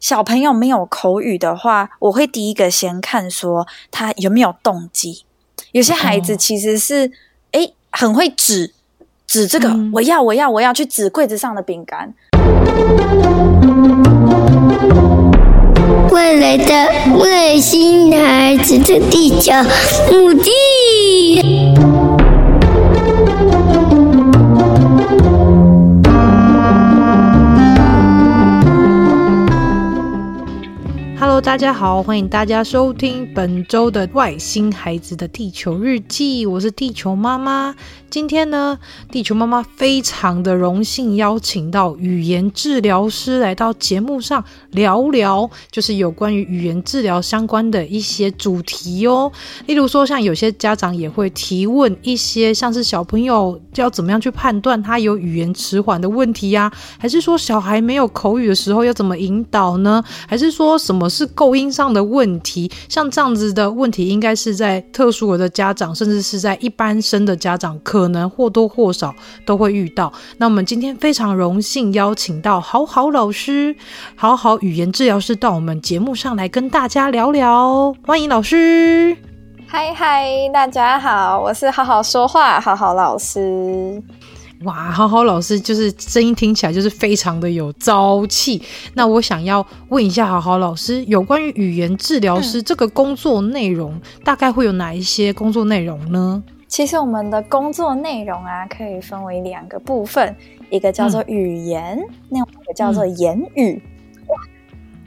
小朋友没有口语的话，我会第一个先看说他有没有动机。有些孩子其实是哎、哦、很会指指这个，嗯、我要我要我要去指柜子上的饼干。未来的外星孩子的地球母地。大家好，欢迎大家收听本周的《外星孩子的地球日记》，我是地球妈妈。今天呢，地球妈妈非常的荣幸邀请到语言治疗师来到节目上聊聊，就是有关于语言治疗相关的一些主题哦。例如说，像有些家长也会提问一些，像是小朋友要怎么样去判断他有语言迟缓的问题呀？还是说小孩没有口语的时候要怎么引导呢？还是说什么是构音上的问题？像这样子的问题，应该是在特殊儿的家长，甚至是在一般生的家长可能或多或少都会遇到。那我们今天非常荣幸邀请到好好老师、好好语言治疗师到我们节目上来跟大家聊聊。欢迎老师！嗨嗨，大家好，我是好好说话好好老师。哇，好好老师就是声音听起来就是非常的有朝气。那我想要问一下，好好老师有关于语言治疗师这个工作内容，嗯、大概会有哪一些工作内容呢？其实我们的工作内容啊，可以分为两个部分，一个叫做语言，嗯、另外一个叫做言语。嗯、哇，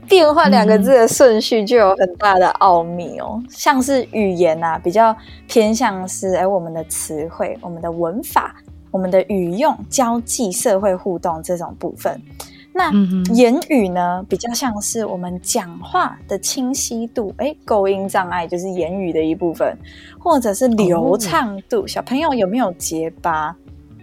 变换两个字的顺序就有很大的奥秘哦。嗯、像是语言啊，比较偏向是哎我们的词汇、我们的文法、我们的语用、交际、社会互动这种部分。那言语呢，比较像是我们讲话的清晰度，诶，构音障碍就是言语的一部分，或者是流畅度，小朋友有没有结巴？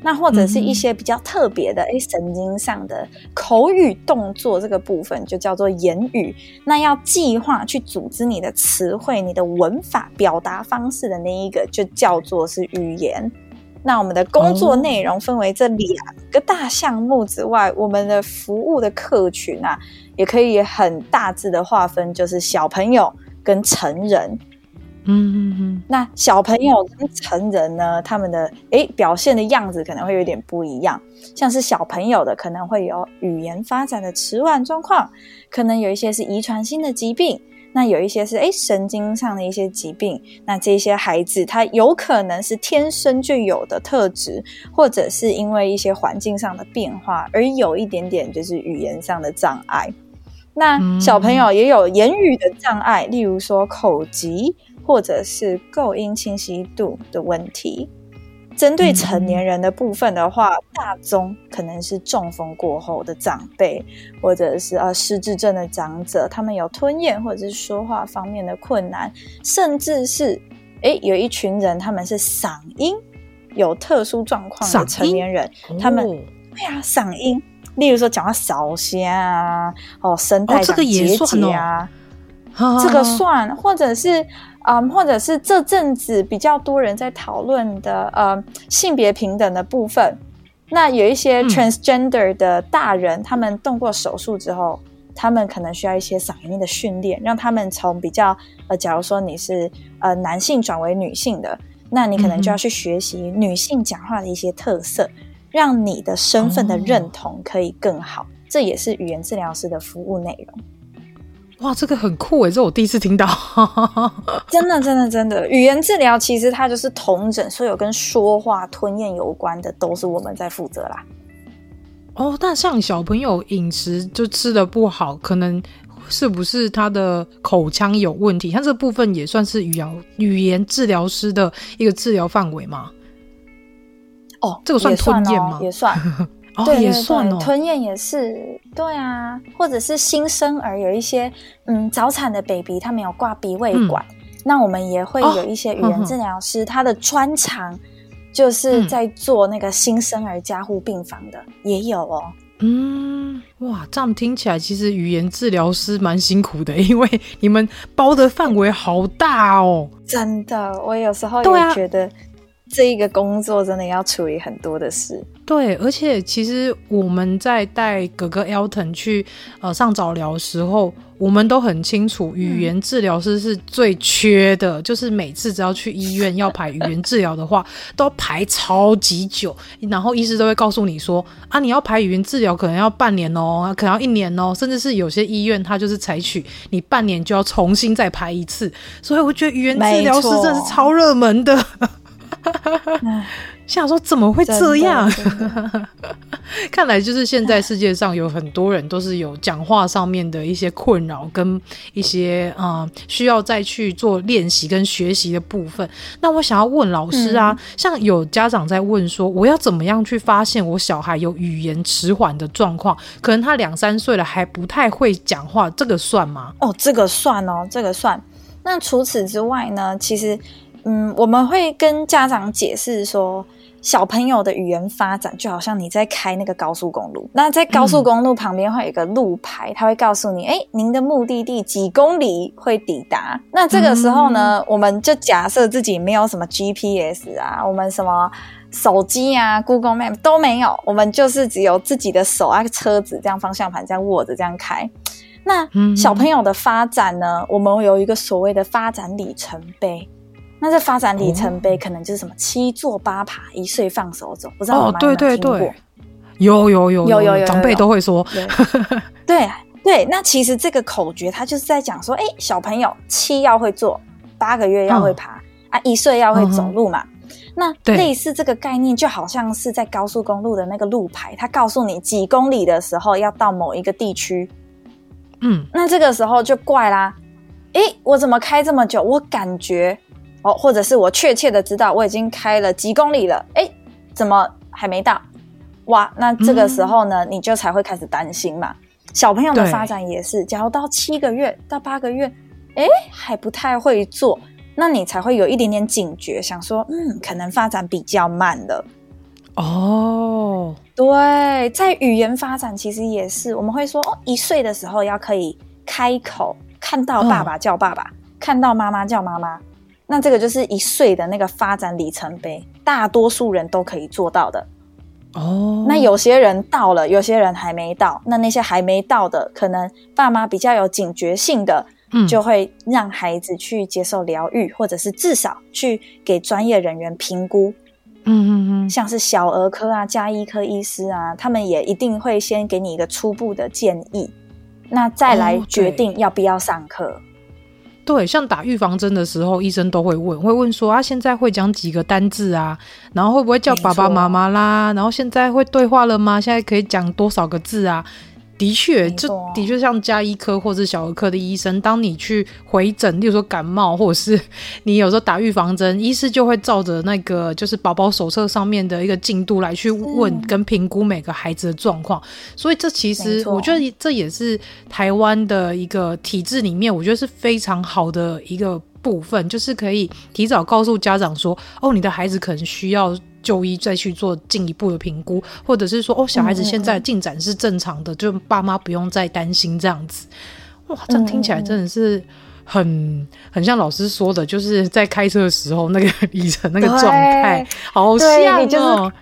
那或者是一些比较特别的，诶，神经上的口语动作这个部分就叫做言语。那要计划去组织你的词汇、你的文法、表达方式的那一个，就叫做是语言。那我们的工作内容分为这两个大项目之外，我们的服务的客群啊，也可以很大致的划分，就是小朋友跟成人。嗯嗯嗯。那小朋友跟成人呢，他们的诶表现的样子可能会有点不一样，像是小朋友的可能会有语言发展的迟缓状况，可能有一些是遗传性的疾病。那有一些是诶神经上的一些疾病，那这些孩子他有可能是天生就有的特质，或者是因为一些环境上的变化而有一点点就是语言上的障碍。那小朋友也有言语的障碍，例如说口疾，或者是构音清晰度的问题。针对成年人的部分的话，嗯、大宗可能是中风过后的长辈，或者是呃失智症的长者，他们有吞咽或者是说话方面的困难，甚至是诶有一群人他们是嗓音有特殊状况的成年人，他们对呀嗓音，例如说讲话少些啊，哦声带结节啊，哦、这个算，哦、或者是。嗯，或者是这阵子比较多人在讨论的，呃，性别平等的部分。那有一些 transgender 的大人，嗯、他们动过手术之后，他们可能需要一些嗓音的训练，让他们从比较，呃，假如说你是呃男性转为女性的，那你可能就要去学习女性讲话的一些特色，嗯、让你的身份的认同可以更好。哦、这也是语言治疗师的服务内容。哇，这个很酷诶，这我第一次听到。真的，真的，真的，语言治疗其实它就是同整所有跟说话、吞咽有关的，都是我们在负责啦。哦，那像小朋友饮食就吃的不好，可能是不是他的口腔有问题？像这部分也算是语言语言治疗师的一个治疗范围吗？哦，这个算吞咽吗？也算。对，对，对，也算哦，吞咽也是，对啊，或者是新生儿有一些，嗯，早产的 baby，他没有挂鼻胃管，嗯、那我们也会有一些语言治疗师，哦、他的专长就是在做那个新生儿加护病房的，嗯、也有哦。嗯，哇，这样听起来其实语言治疗师蛮辛苦的，因为你们包的范围好大哦。真的，我有时候也觉得。这一个工作真的要处理很多的事。对，而且其实我们在带哥哥 Elton 去呃上早疗的时候，我们都很清楚，语言治疗师是最缺的。嗯、就是每次只要去医院要排语言治疗的话，都要排超级久。然后医师都会告诉你说啊，你要排语言治疗可能要半年哦，可能要一年哦，甚至是有些医院它就是采取你半年就要重新再排一次。所以我觉得语言治疗师真的是超热门的。想说怎么会这样？看来就是现在世界上有很多人都是有讲话上面的一些困扰，跟一些啊、呃、需要再去做练习跟学习的部分。那我想要问老师啊，嗯、像有家长在问说，我要怎么样去发现我小孩有语言迟缓的状况？可能他两三岁了还不太会讲话，这个算吗？哦，这个算哦，这个算。那除此之外呢？其实，嗯，我们会跟家长解释说。小朋友的语言发展就好像你在开那个高速公路，那在高速公路旁边会有一个路牌，它会告诉你，哎，您的目的地几公里会抵达。那这个时候呢，我们就假设自己没有什么 GPS 啊，我们什么手机啊、Google Map 都没有，我们就是只有自己的手啊、车子这样方向盘这样握着这样开。那小朋友的发展呢，我们有一个所谓的发展里程碑。那这发展里程碑可能就是什么七坐八爬，一岁放手走，不知道有没有听过？哦，对对对，有有有有有有，长辈都会说。对对，那其实这个口诀它就是在讲说，哎，小朋友七要会坐，八个月要会爬，哦、啊，一岁要会走路嘛。嗯、那类似这个概念，就好像是在高速公路的那个路牌，它告诉你几公里的时候要到某一个地区。嗯，那这个时候就怪啦，哎，我怎么开这么久？我感觉。哦，或者是我确切的知道我已经开了几公里了，哎，怎么还没到？哇，那这个时候呢，嗯、你就才会开始担心嘛。小朋友的发展也是，假如到七个月到八个月，哎，还不太会做，那你才会有一点点警觉，想说，嗯，可能发展比较慢了。哦，对，在语言发展其实也是，我们会说，哦，一岁的时候要可以开口，看到爸爸叫爸爸，嗯、看到妈妈叫妈妈。那这个就是一岁的那个发展里程碑，大多数人都可以做到的。哦，oh. 那有些人到了，有些人还没到。那那些还没到的，可能爸妈比较有警觉性的，嗯，就会让孩子去接受疗愈，或者是至少去给专业人员评估。嗯嗯嗯，像是小儿科啊、加医科医师啊，他们也一定会先给你一个初步的建议，那再来决定要不要上课。Oh, 对，像打预防针的时候，医生都会问，会问说啊，现在会讲几个单字啊？然后会不会叫爸爸妈妈啦？然后现在会对话了吗？现在可以讲多少个字啊？的确，就的确像加医科或者小儿科的医生，当你去回诊，例如说感冒，或者是你有时候打预防针，医师就会照着那个就是宝宝手册上面的一个进度来去问跟评估每个孩子的状况。所以这其实我觉得这也是台湾的一个体制里面，我觉得是非常好的一个部分，就是可以提早告诉家长说，哦，你的孩子可能需要。就医再去做进一步的评估，或者是说哦，小孩子现在进展是正常的，嗯、就爸妈不用再担心这样子。哇，这样听起来真的是很、嗯、很像老师说的，就是在开车的时候那个 里程那个状态，好像哦，就是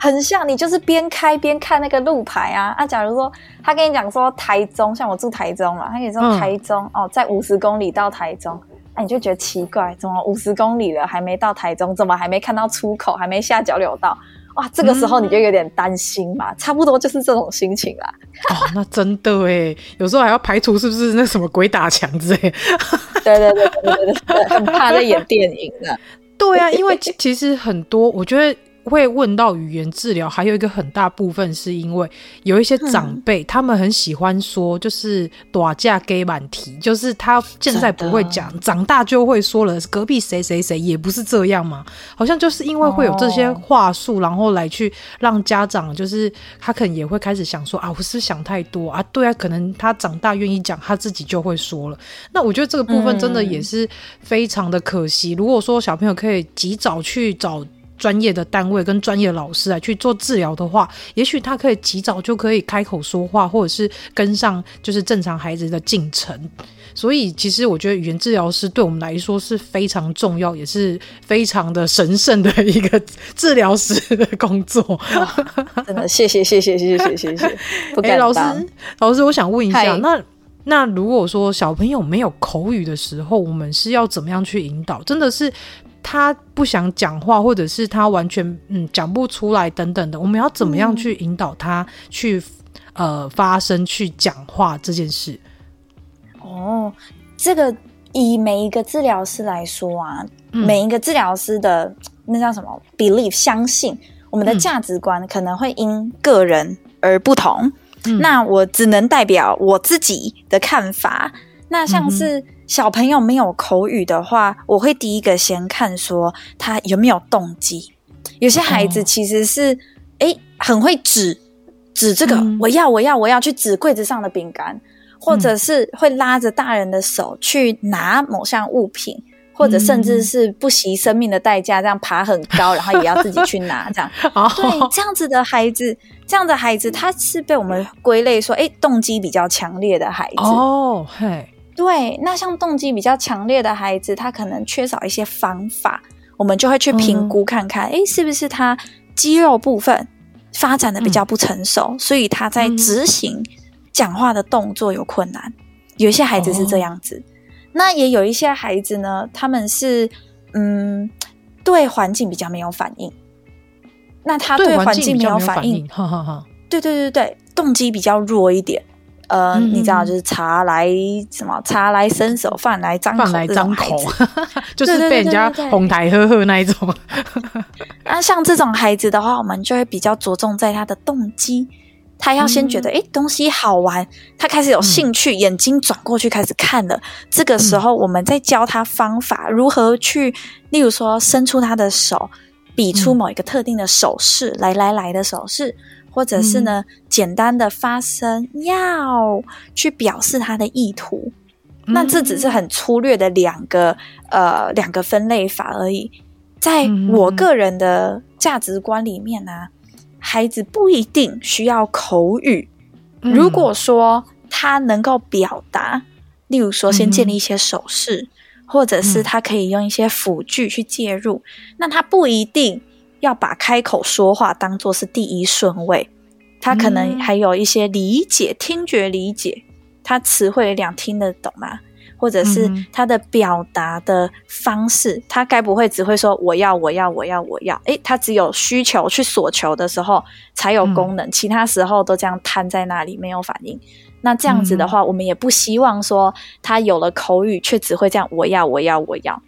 很像你就是边开边看那个路牌啊啊！假如说他跟你讲说台中，像我住台中嘛，他跟你说台中、嗯、哦，在五十公里到台中。你就觉得奇怪，怎么五十公里了还没到台中？怎么还没看到出口？还没下交流道？哇，这个时候你就有点担心嘛，嗯、差不多就是这种心情啦。哦，那真的哎，有时候还要排除是不是那什么鬼打墙之类。对对对对对对，很怕在演电影的。对啊，因为其实很多，我觉得。会问到语言治疗，还有一个很大部分是因为有一些长辈，嗯、他们很喜欢说，就是“打架给满题”，就是他现在不会讲，长大就会说了。隔壁谁谁谁也不是这样嘛，好像就是因为会有这些话术，哦、然后来去让家长，就是他可能也会开始想说啊，我是想太多啊，对啊，可能他长大愿意讲，他自己就会说了。那我觉得这个部分真的也是非常的可惜。嗯、如果说小朋友可以及早去找。专业的单位跟专业老师来去做治疗的话，也许他可以及早就可以开口说话，或者是跟上就是正常孩子的进程。所以，其实我觉得语言治疗师对我们来说是非常重要，也是非常的神圣的一个治疗师的工作。真的，谢谢，谢谢，谢谢，谢谢。不敢当。老师，老师，我想问一下，那那如果说小朋友没有口语的时候，我们是要怎么样去引导？真的是他不想讲话，或者是他完全嗯讲不出来等等的，我们要怎么样去引导他去、嗯、呃发声、去讲话这件事？哦，这个以每一个治疗师来说啊，嗯、每一个治疗师的那叫什么 belief 相信我们的价值观可能会因个人而不同。嗯、那我只能代表我自己的看法。那像是小朋友没有口语的话，嗯、我会第一个先看说他有没有动机。有些孩子其实是哎、哦、很会指指这个，嗯、我要我要我要去指柜子上的饼干。或者是会拉着大人的手去拿某项物品，嗯、或者甚至是不惜生命的代价这样爬很高，然后也要自己去拿这样。对，这样子的孩子，这样的孩子，他是被我们归类说，哎，动机比较强烈的孩子。哦，嘿，对，那像动机比较强烈的孩子，他可能缺少一些方法，我们就会去评估看看，哎、嗯，是不是他肌肉部分发展的比较不成熟，嗯、所以他在执行。讲话的动作有困难，有一些孩子是这样子，哦、那也有一些孩子呢，他们是嗯，对环境比较没有反应。那他对环境没有反应，哈哈哈。对对对对，动机比较弱一点。呃，嗯、你知道，就是茶来什么？茶来伸手，饭来张口，饭来张口，就是被人家哄抬呵呵那一种。那像这种孩子的话，我们就会比较着重在他的动机。他要先觉得，哎、嗯，东西好玩，他开始有兴趣，嗯、眼睛转过去开始看了。这个时候，我们再教他方法，嗯、如何去，例如说，伸出他的手，比出某一个特定的手势，嗯、来来来的手势，或者是呢，嗯、简单的发声，要去表示他的意图。嗯、那这只是很粗略的两个，呃，两个分类法而已。在我个人的价值观里面呢、啊。孩子不一定需要口语，如果说他能够表达，例如说先建立一些手势，嗯、或者是他可以用一些辅具去介入，嗯、那他不一定要把开口说话当做是第一顺位，他可能还有一些理解、听觉理解，他词汇量听得懂吗？或者是他的表达的方式，嗯、他该不会只会说我要我要我要我要？诶，他只有需求去索求的时候才有功能，嗯、其他时候都这样瘫在那里没有反应。那这样子的话，嗯、我们也不希望说他有了口语却只会这样我要我要我要。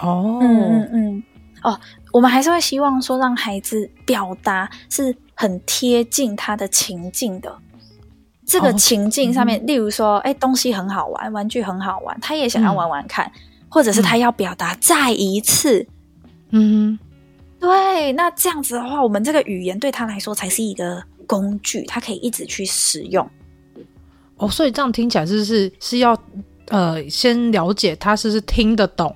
哦，嗯嗯嗯，哦，我们还是会希望说让孩子表达是很贴近他的情境的。这个情境上面，例如说，哎，东西很好玩，玩具很好玩，他也想要玩玩看，嗯、或者是他要表达再一次，嗯，对，那这样子的话，我们这个语言对他来说才是一个工具，他可以一直去使用。哦，所以这样听起来是是是要呃，先了解他是不是听得懂，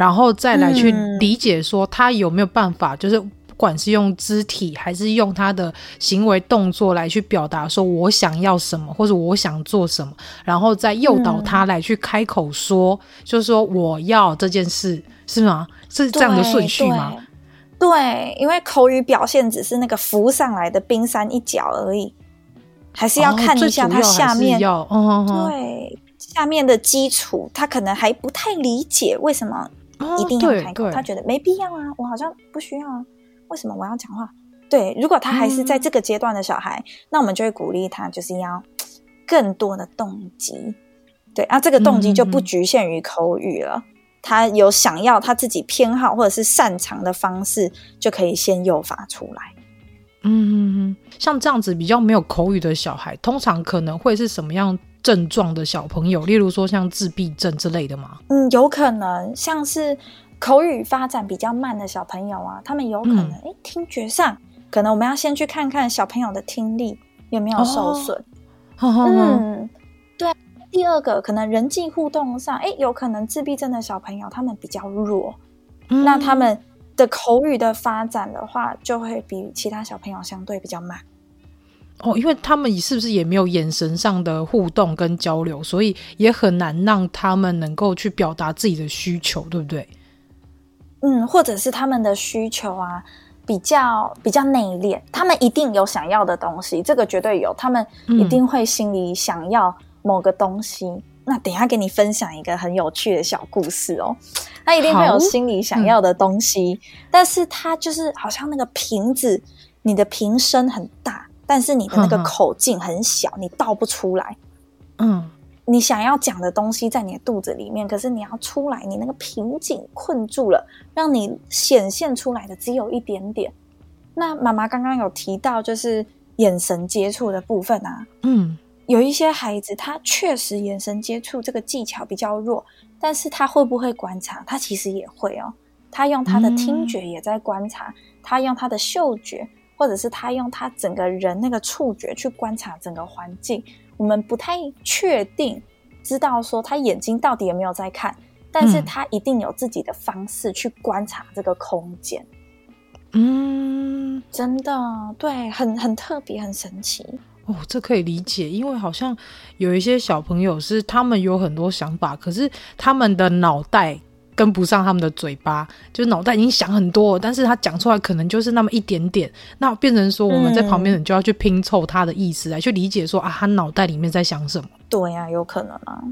然后再来去理解说他有没有办法，就是。不管是用肢体还是用他的行为动作来去表达，说我想要什么或者我想做什么，然后再诱导他来去开口说，嗯、就是说我要这件事，是吗？是这样的顺序吗？对，因为口语表现只是那个浮上来的冰山一角而已，还是要看一下他下面，对下面的基础，他可能还不太理解为什么一定要开口，哦、他觉得没必要啊，我好像不需要啊。为什么我要讲话？对，如果他还是在这个阶段的小孩，嗯、那我们就会鼓励他，就是要更多的动机。对啊，这个动机就不局限于口语了。嗯、他有想要他自己偏好或者是擅长的方式，就可以先诱发出来。嗯，像这样子比较没有口语的小孩，通常可能会是什么样症状的小朋友？例如说像自闭症之类的吗？嗯，有可能像是。口语发展比较慢的小朋友啊，他们有可能诶、嗯欸，听觉上可能我们要先去看看小朋友的听力有没有受损。哦、嗯，对。第二个可能人际互动上，哎、欸，有可能自闭症的小朋友他们比较弱，嗯、那他们的口语的发展的话，就会比其他小朋友相对比较慢。哦，因为他们是不是也没有眼神上的互动跟交流，所以也很难让他们能够去表达自己的需求，对不对？嗯，或者是他们的需求啊，比较比较内敛，他们一定有想要的东西，这个绝对有，他们一定会心里想要某个东西。嗯、那等一下给你分享一个很有趣的小故事哦，他一定会有心里想要的东西，嗯、但是他就是好像那个瓶子，你的瓶身很大。但是你的那个口径很小，你倒不出来。嗯，你想要讲的东西在你的肚子里面，可是你要出来，你那个瓶颈困住了，让你显现出来的只有一点点。那妈妈刚刚有提到，就是眼神接触的部分啊。嗯，有一些孩子他确实眼神接触这个技巧比较弱，但是他会不会观察？他其实也会哦。他用他的听觉也在观察，嗯、他用他的嗅觉。或者是他用他整个人那个触觉去观察整个环境，我们不太确定知道说他眼睛到底有没有在看，但是他一定有自己的方式去观察这个空间。嗯，真的，对，很很特别，很神奇。哦，这可以理解，因为好像有一些小朋友是他们有很多想法，可是他们的脑袋。跟不上他们的嘴巴，就是脑袋已经想很多，但是他讲出来可能就是那么一点点，那变成说我们在旁边人就要去拼凑他的意思来、嗯、去理解说啊，他脑袋里面在想什么？对呀、啊，有可能啊。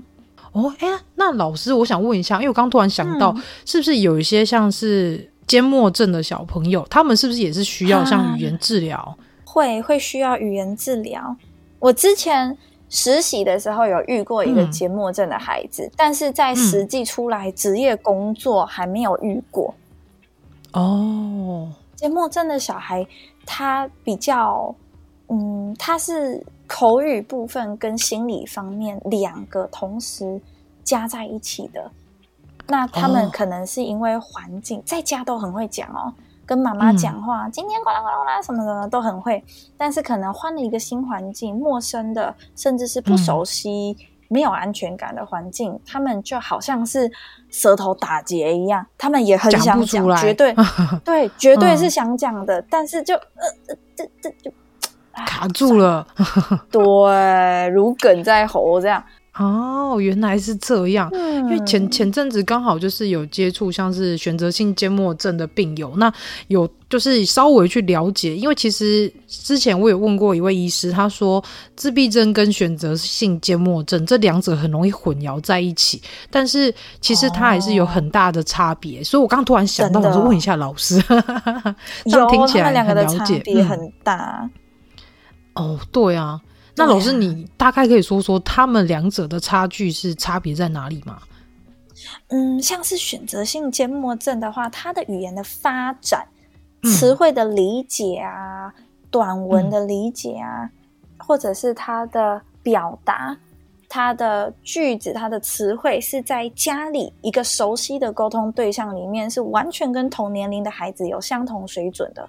哦，哎，那老师，我想问一下，因为我刚突然想到，嗯、是不是有一些像是缄默症的小朋友，他们是不是也是需要像语言治疗？啊、会会需要语言治疗？我之前。实习的时候有遇过一个缄默症的孩子，嗯、但是在实际出来职业工作还没有遇过。哦，缄默症的小孩他比较，嗯，他是口语部分跟心理方面两个同时加在一起的。那他们可能是因为环境，在家都很会讲哦。跟妈妈讲话，嗯、今天呱啦呱啦呱啦什么的都很会，但是可能换了一个新环境，陌生的，甚至是不熟悉、嗯、没有安全感的环境，他们就好像是舌头打结一样，他们也很想讲，绝对 对，绝对是想讲的，嗯、但是就呃这这就卡住了，对，如梗在喉这样。哦，原来是这样。嗯、因为前前阵子刚好就是有接触像是选择性缄默症的病友，那有就是稍微去了解。因为其实之前我有问过一位医师，他说自闭症跟选择性缄默症这两者很容易混淆在一起，但是其实它还是有很大的差别。哦、所以我刚突然想到，我就问一下老师，这样听起来很了解，差别很大。嗯、哦，对啊。那老师，你大概可以说说他们两者的差距是差别在哪里吗？嗯，像是选择性缄默症的话，他的语言的发展、词汇的理解啊、嗯、短文的理解啊，嗯、或者是他的表达、他的句子、他的词汇，是在家里一个熟悉的沟通对象里面，是完全跟同年龄的孩子有相同水准的。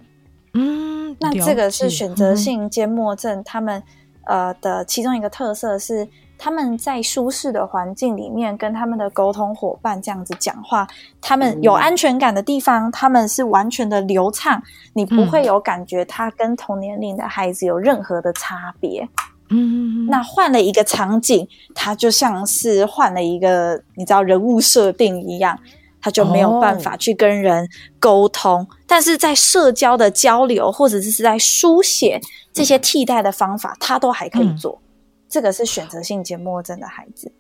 嗯，那这个是选择性缄默症，他们。呃的其中一个特色是，他们在舒适的环境里面跟他们的沟通伙伴这样子讲话，他们有安全感的地方，他们是完全的流畅，你不会有感觉他跟同年龄的孩子有任何的差别。嗯，那换了一个场景，他就像是换了一个你知道人物设定一样。他就没有办法去跟人沟通，哦、但是在社交的交流或者是在书写这些替代的方法，他都还可以做。嗯、这个是选择性缄默症的孩子。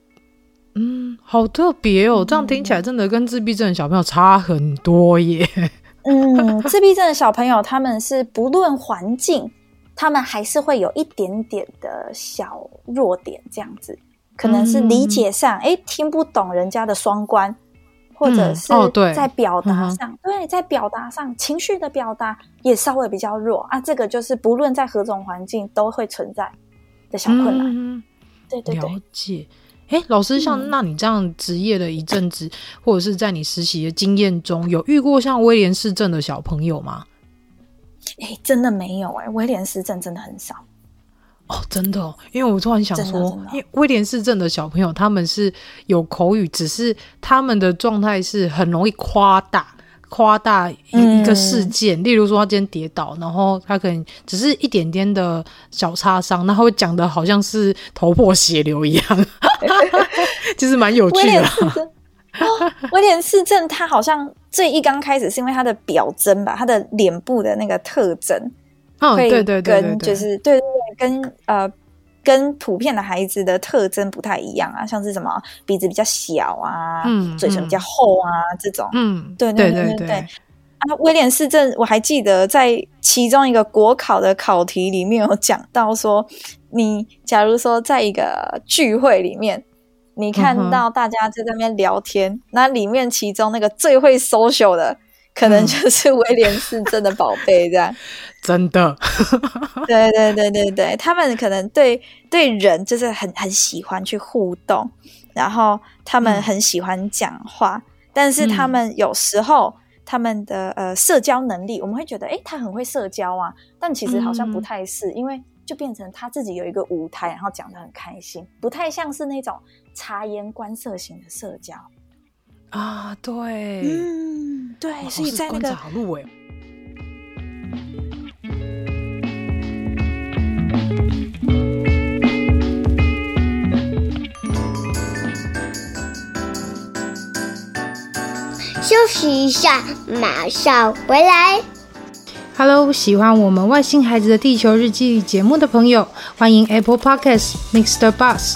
嗯，好特别哦，这样听起来真的跟自闭症的小朋友差很多耶。嗯，自闭症的小朋友他们是不论环境，他们还是会有一点点的小弱点，这样子可能是理解上，哎、嗯，听不懂人家的双关。或者是在表达上，嗯哦、对，对，在表达上，情绪的表达也稍微比较弱啊。这个就是不论在何种环境都会存在的小困难。嗯、对对对，了解。哎，老师，像那你这样职业的一阵子，嗯、或者是在你实习的经验中，有遇过像威廉氏症的小朋友吗？哎，真的没有哎、欸，威廉氏症真的很少。哦，真的哦，因为我突然想说，因为威廉氏症的小朋友他们是有口语，只是他们的状态是很容易夸大，夸大一个事件，嗯、例如说他今天跌倒，然后他可能只是一点点的小擦伤，那他会讲的好像是头破血流一样，其 实蛮有趣的。威廉市政他好像最一刚开始是因为他的表征吧，他的脸部的那个特征，哦，对对对，对，跟就是对对对，跟呃。跟普遍的孩子的特征不太一样啊，像是什么鼻子比较小啊，嗯，嘴唇比较厚啊，嗯、这种，嗯，对对对对对。啊，威廉市政我还记得在其中一个国考的考题里面有讲到说，你假如说在一个聚会里面，你看到大家在那边聊天，嗯、那里面其中那个最会 social 的，可能就是威廉氏症的宝贝这样。真的，对对对对对，他们可能对对人就是很很喜欢去互动，然后他们很喜欢讲话，嗯、但是他们有时候他们的呃社交能力，我们会觉得诶，他很会社交啊，但其实好像不太是，嗯、因为就变成他自己有一个舞台，然后讲的很开心，不太像是那种察言观色型的社交啊。对，嗯，对，所以在那个。休息一下，马上回来。Hello，喜欢我们外星孩子的地球日记节目的朋友，欢迎 Apple Podcasts Mr. Bus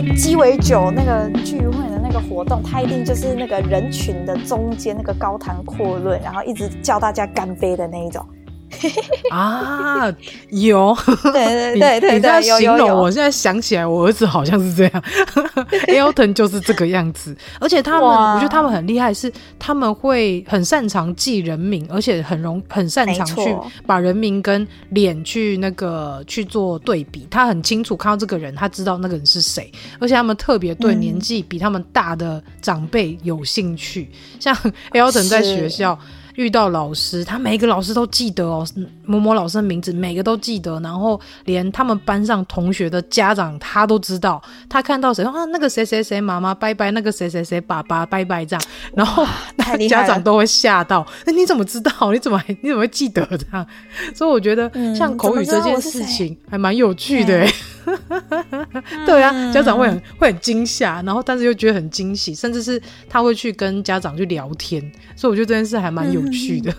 鸡尾酒那个聚会的那个活动，他一定就是那个人群的中间那个高谈阔论，然后一直叫大家干杯的那一种。啊，有，对对对 对，你在形容，我现在想起来，我儿子好像是这样，Elton 就是这个样子，而且他们，我觉得他们很厉害，是他们会很擅长记人名，而且很容很擅长去把人名跟脸去那个去做对比，他很清楚看到这个人，他知道那个人是谁，而且他们特别对年纪比他们大的长辈有兴趣，嗯、像 Elton 在学校。遇到老师，他每个老师都记得哦，某某老师的名字每个都记得，然后连他们班上同学的家长他都知道。他看到谁啊，那个谁谁谁妈妈拜拜，那个谁谁谁爸爸拜拜这样，然后那家长都会吓到。那你怎么知道？你怎么你怎么会记得这样？所以我觉得像口语这件事情还蛮有趣的哎。对啊，家长会很会很惊吓，然后但是又觉得很惊喜，甚至是他会去跟家长去聊天。所以我觉得这件事还蛮有。趣的，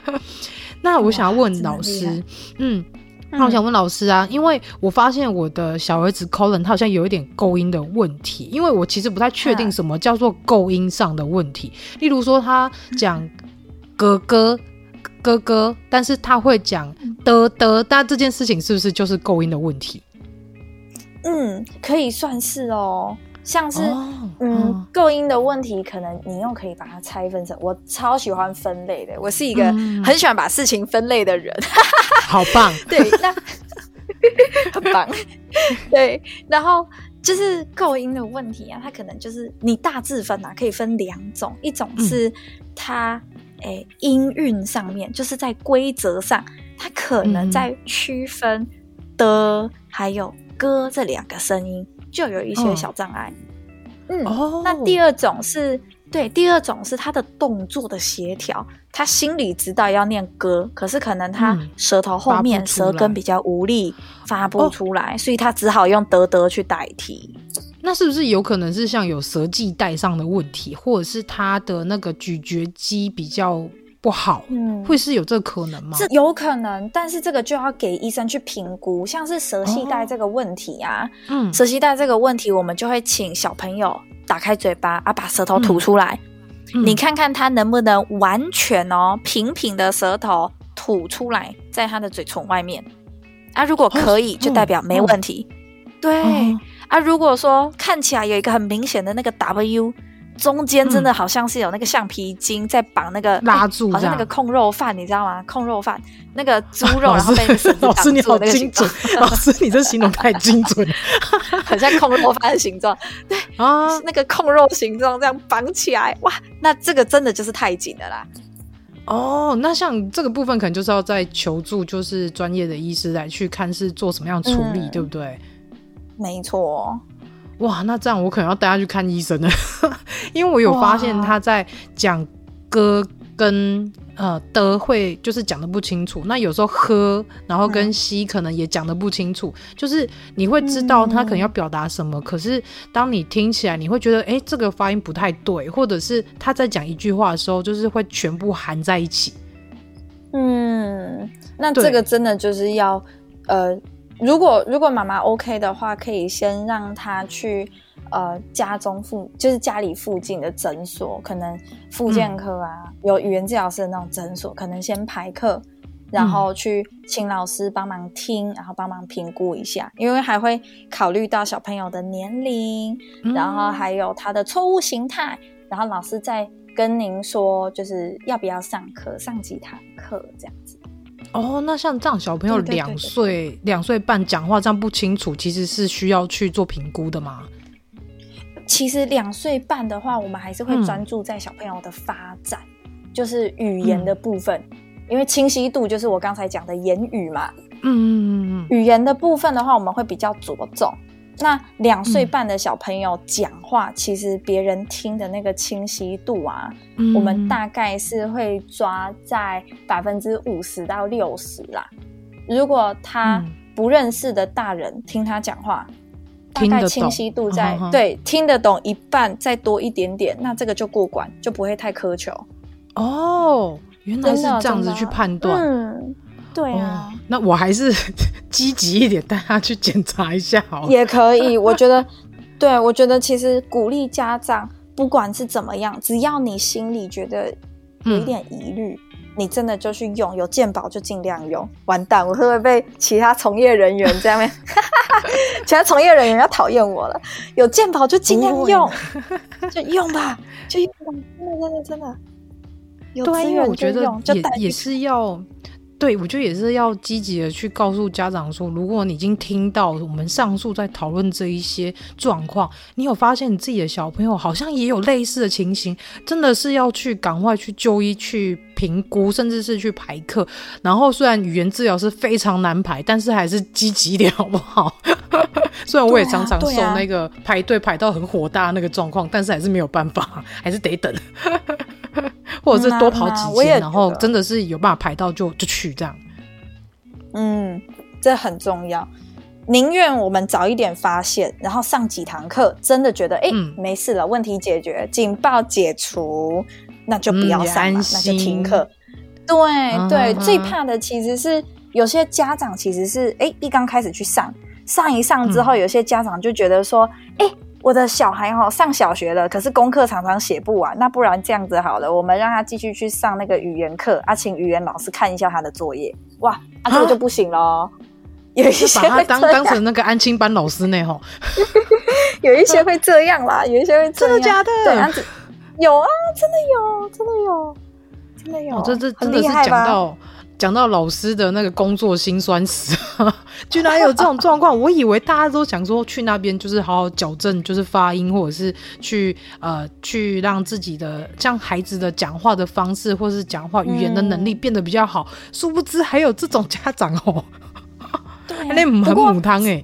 那我想要问老师，嗯，那我想问老师啊，因为我发现我的小儿子 Colin 他好像有一点构音的问题，因为我其实不太确定什么叫做构音上的问题，例如说他讲哥哥哥哥，但是他会讲的的，但这件事情是不是就是构音的问题？嗯，可以算是哦。像是、哦、嗯，构音的问题，可能你又可以把它拆分成。我超喜欢分类的，我是一个很喜欢把事情分类的人。嗯、好棒，对，那 很棒，对。然后就是构音的问题啊，它可能就是你大致分啊，可以分两种，一种是它诶、嗯欸、音韵上面，就是在规则上，它可能在区分的还有歌这两个声音。就有一些小障碍，嗯，嗯哦、那第二种是对，第二种是他的动作的协调，他心里知道要念歌，可是可能他舌头后面、嗯、舌根比较无力，发不出来，哦、所以他只好用得得去代替。那是不是有可能是像有舌系带上的问题，或者是他的那个咀嚼肌比较？不好，嗯，会是有这个可能吗？这有可能，但是这个就要给医生去评估。像是舌系带这个问题啊，哦、嗯，舌系带这个问题，我们就会请小朋友打开嘴巴啊，把舌头吐出来，嗯、你看看他能不能完全哦平平的舌头吐出来，在他的嘴唇外面。啊，如果可以，就代表没问题。对啊，如果说看起来有一个很明显的那个 W。中间真的好像是有那个橡皮筋在绑那个拉住，好像那个控肉饭，你知道吗？控肉饭那个猪肉，然后被绳子绑住。老师你好精准，老师你这形容太精准了，很像控肉饭的形状。对啊，那个控肉形状这样绑起来，哇，那这个真的就是太紧了啦。哦，那像这个部分可能就是要再求助，就是专业的医师来去看是做什么样的处理，嗯、对不对？没错。哇，那这样我可能要带他去看医生了，因为我有发现他在讲歌跟呃的会就是讲的不清楚，那有时候喝然后跟吸可能也讲的不清楚，嗯、就是你会知道他可能要表达什么，嗯、可是当你听起来你会觉得哎、欸、这个发音不太对，或者是他在讲一句话的时候就是会全部含在一起。嗯，那这个真的就是要呃。如果如果妈妈 OK 的话，可以先让他去呃家中附，就是家里附近的诊所，可能复健科啊，嗯、有语言治疗师的那种诊所，可能先排课，然后去请老师帮忙听，然后帮忙评估一下，因为还会考虑到小朋友的年龄，然后还有他的错误形态，然后老师再跟您说，就是要不要上课，上几堂课这样子。哦，那像这样小朋友两岁两岁半讲话这样不清楚，其实是需要去做评估的吗？其实两岁半的话，我们还是会专注在小朋友的发展，嗯、就是语言的部分，嗯、因为清晰度就是我刚才讲的言语嘛。嗯嗯嗯嗯，语言的部分的话，我们会比较着重。那两岁半的小朋友讲话，嗯、其实别人听的那个清晰度啊，嗯、我们大概是会抓在百分之五十到六十啦。如果他不认识的大人听他讲话，嗯、大概清晰度在听对听得懂一半再多一点点，那这个就过关，就不会太苛求。哦，原来是这样子去判断。嗯，对啊。哦、那我还是。积极一点，带他去检查一下好了。也可以，我觉得，对，我觉得其实鼓励家长，不管是怎么样，只要你心里觉得有一点疑虑，嗯、你真的就去用，有鉴宝就尽量用。完蛋，我会不会被其他从业人员这样？其他从业人员要讨厌我了。有鉴宝就尽量用，就用吧，就用吧，真的真的真的。有资源就用，对，因为我觉得也也是要。对，我觉得也是要积极的去告诉家长说，如果你已经听到我们上述在讨论这一些状况，你有发现你自己的小朋友好像也有类似的情形，真的是要去赶快去就医、去评估，甚至是去排课。然后虽然语言治疗是非常难排，但是还是积极一点好不好？虽然我也常常受那个排队排到很火大那个状况，但是还是没有办法，还是得等。或者是多跑几天，然后真的是有办法排到就就去这样。嗯，这很重要。宁愿我们早一点发现，然后上几堂课，真的觉得哎、嗯、没事了，问题解决，警报解除，那就不要上了，嗯、那就停课。对、啊、对，最怕的其实是有些家长其实是哎一刚开始去上，上一上之后，有些家长就觉得说哎。嗯我的小孩哈上小学了，可是功课常常写不完。那不然这样子好了，我们让他继续去上那个语言课啊，请语言老师看一下他的作业。哇，啊这个就不行喽。有一些把他当当成那个安亲班老师呢吼。有一些会这样啦，有一些会这样。真的假的？对，有啊，真的有，真的有，真的有。这这真的是讲到。讲到老师的那个工作辛酸史，居然有这种状况！我以为大家都想说去那边就是好好矫正，就是发音，或者是去呃去让自己的像孩子的讲话的方式，或是讲话语言的能力变得比较好。嗯、殊不知还有这种家长哦，那很母汤哎。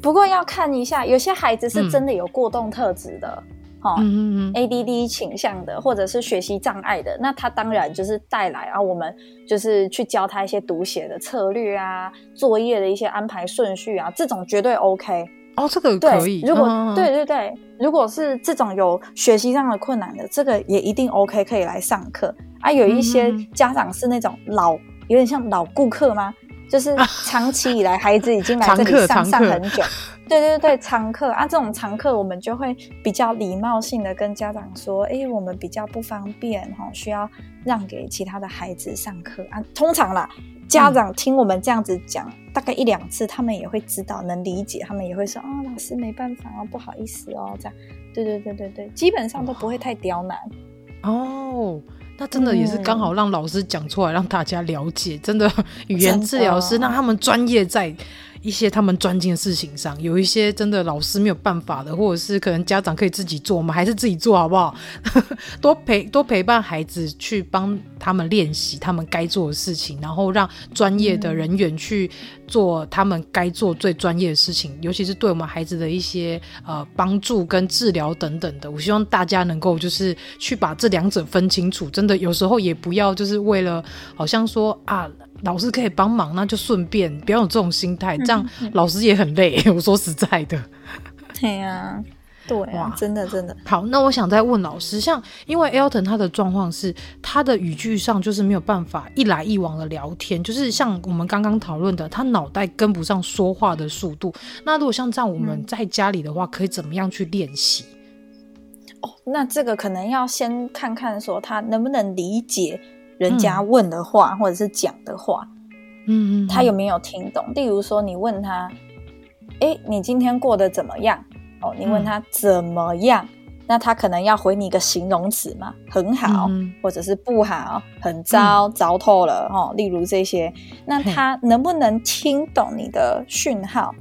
不过要看一下，有些孩子是真的有过动特质的。嗯哦，嗯嗯 ADD 倾向的，或者是学习障碍的，那他当然就是带来啊，我们就是去教他一些读写的策略啊，作业的一些安排顺序啊，这种绝对 OK。哦，这个可以。如果、嗯、对对对，如果是这种有学习上的困难的，这个也一定 OK，可以来上课啊。有一些家长是那种老，有点像老顾客吗？就是长期以来孩子已经来这里 上上很久。对对对，常客啊，这种常客我们就会比较礼貌性的跟家长说，哎，我们比较不方便哈，需要让给其他的孩子上课啊。通常啦，家长听我们这样子讲，嗯、大概一两次，他们也会知道，能理解，他们也会说啊、哦，老师没办法哦，不好意思哦，这样。对对对对对，基本上都不会太刁难。哦，那真的也是刚好让老师讲出来，让大家了解，真的 语言治疗师让他们专业在。一些他们专精的事情上，有一些真的老师没有办法的，或者是可能家长可以自己做，我们还是自己做好不好？多陪多陪伴孩子，去帮他们练习他们该做的事情，然后让专业的人员去做他们该做最专业的事情，尤其是对我们孩子的一些呃帮助跟治疗等等的。我希望大家能够就是去把这两者分清楚，真的有时候也不要就是为了好像说啊。老师可以帮忙，那就顺便，不要有这种心态，这样老师也很累。我说实在的，对呀，对啊，真的真的。好，那我想再问老师，像因为 Elton 他的状况是，他的语句上就是没有办法一来一往的聊天，就是像我们刚刚讨论的，他脑袋跟不上说话的速度。那如果像这样，我们在家里的话，可以怎么样去练习？哦，那这个可能要先看看说他能不能理解。人家问的话，嗯、或者是讲的话，嗯，他有没有听懂？例如说，你问他，哎，你今天过得怎么样？哦，你问他怎么样，嗯、那他可能要回你一个形容词嘛，很好，嗯、或者是不好，很糟，嗯、糟透了哦。例如这些，那他能不能听懂你的讯号，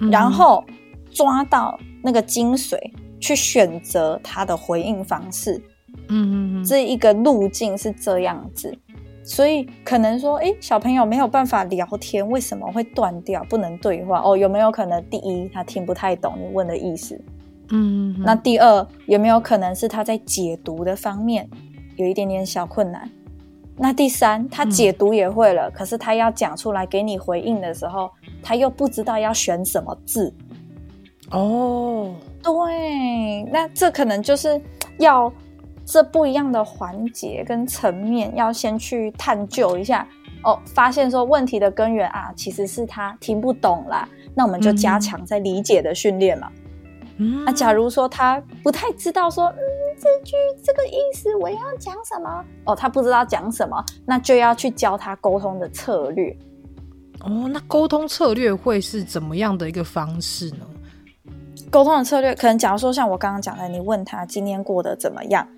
嗯、然后抓到那个精髓，去选择他的回应方式？嗯这一个路径是这样子，所以可能说，诶，小朋友没有办法聊天，为什么会断掉，不能对话？哦，有没有可能？第一，他听不太懂你问的意思，嗯，那第二，有没有可能是他在解读的方面有一点点小困难？那第三，他解读也会了，嗯、可是他要讲出来给你回应的时候，他又不知道要选什么字。哦，对，那这可能就是要。这不一样的环节跟层面，要先去探究一下哦。发现说问题的根源啊，其实是他听不懂啦。那我们就加强在理解的训练嘛。嗯，那假如说他不太知道说，嗯，这句这个意思我要讲什么？哦，他不知道讲什么，那就要去教他沟通的策略。哦，那沟通策略会是怎么样的一个方式呢？沟通的策略可能，假如说像我刚刚讲的，你问他今天过得怎么样？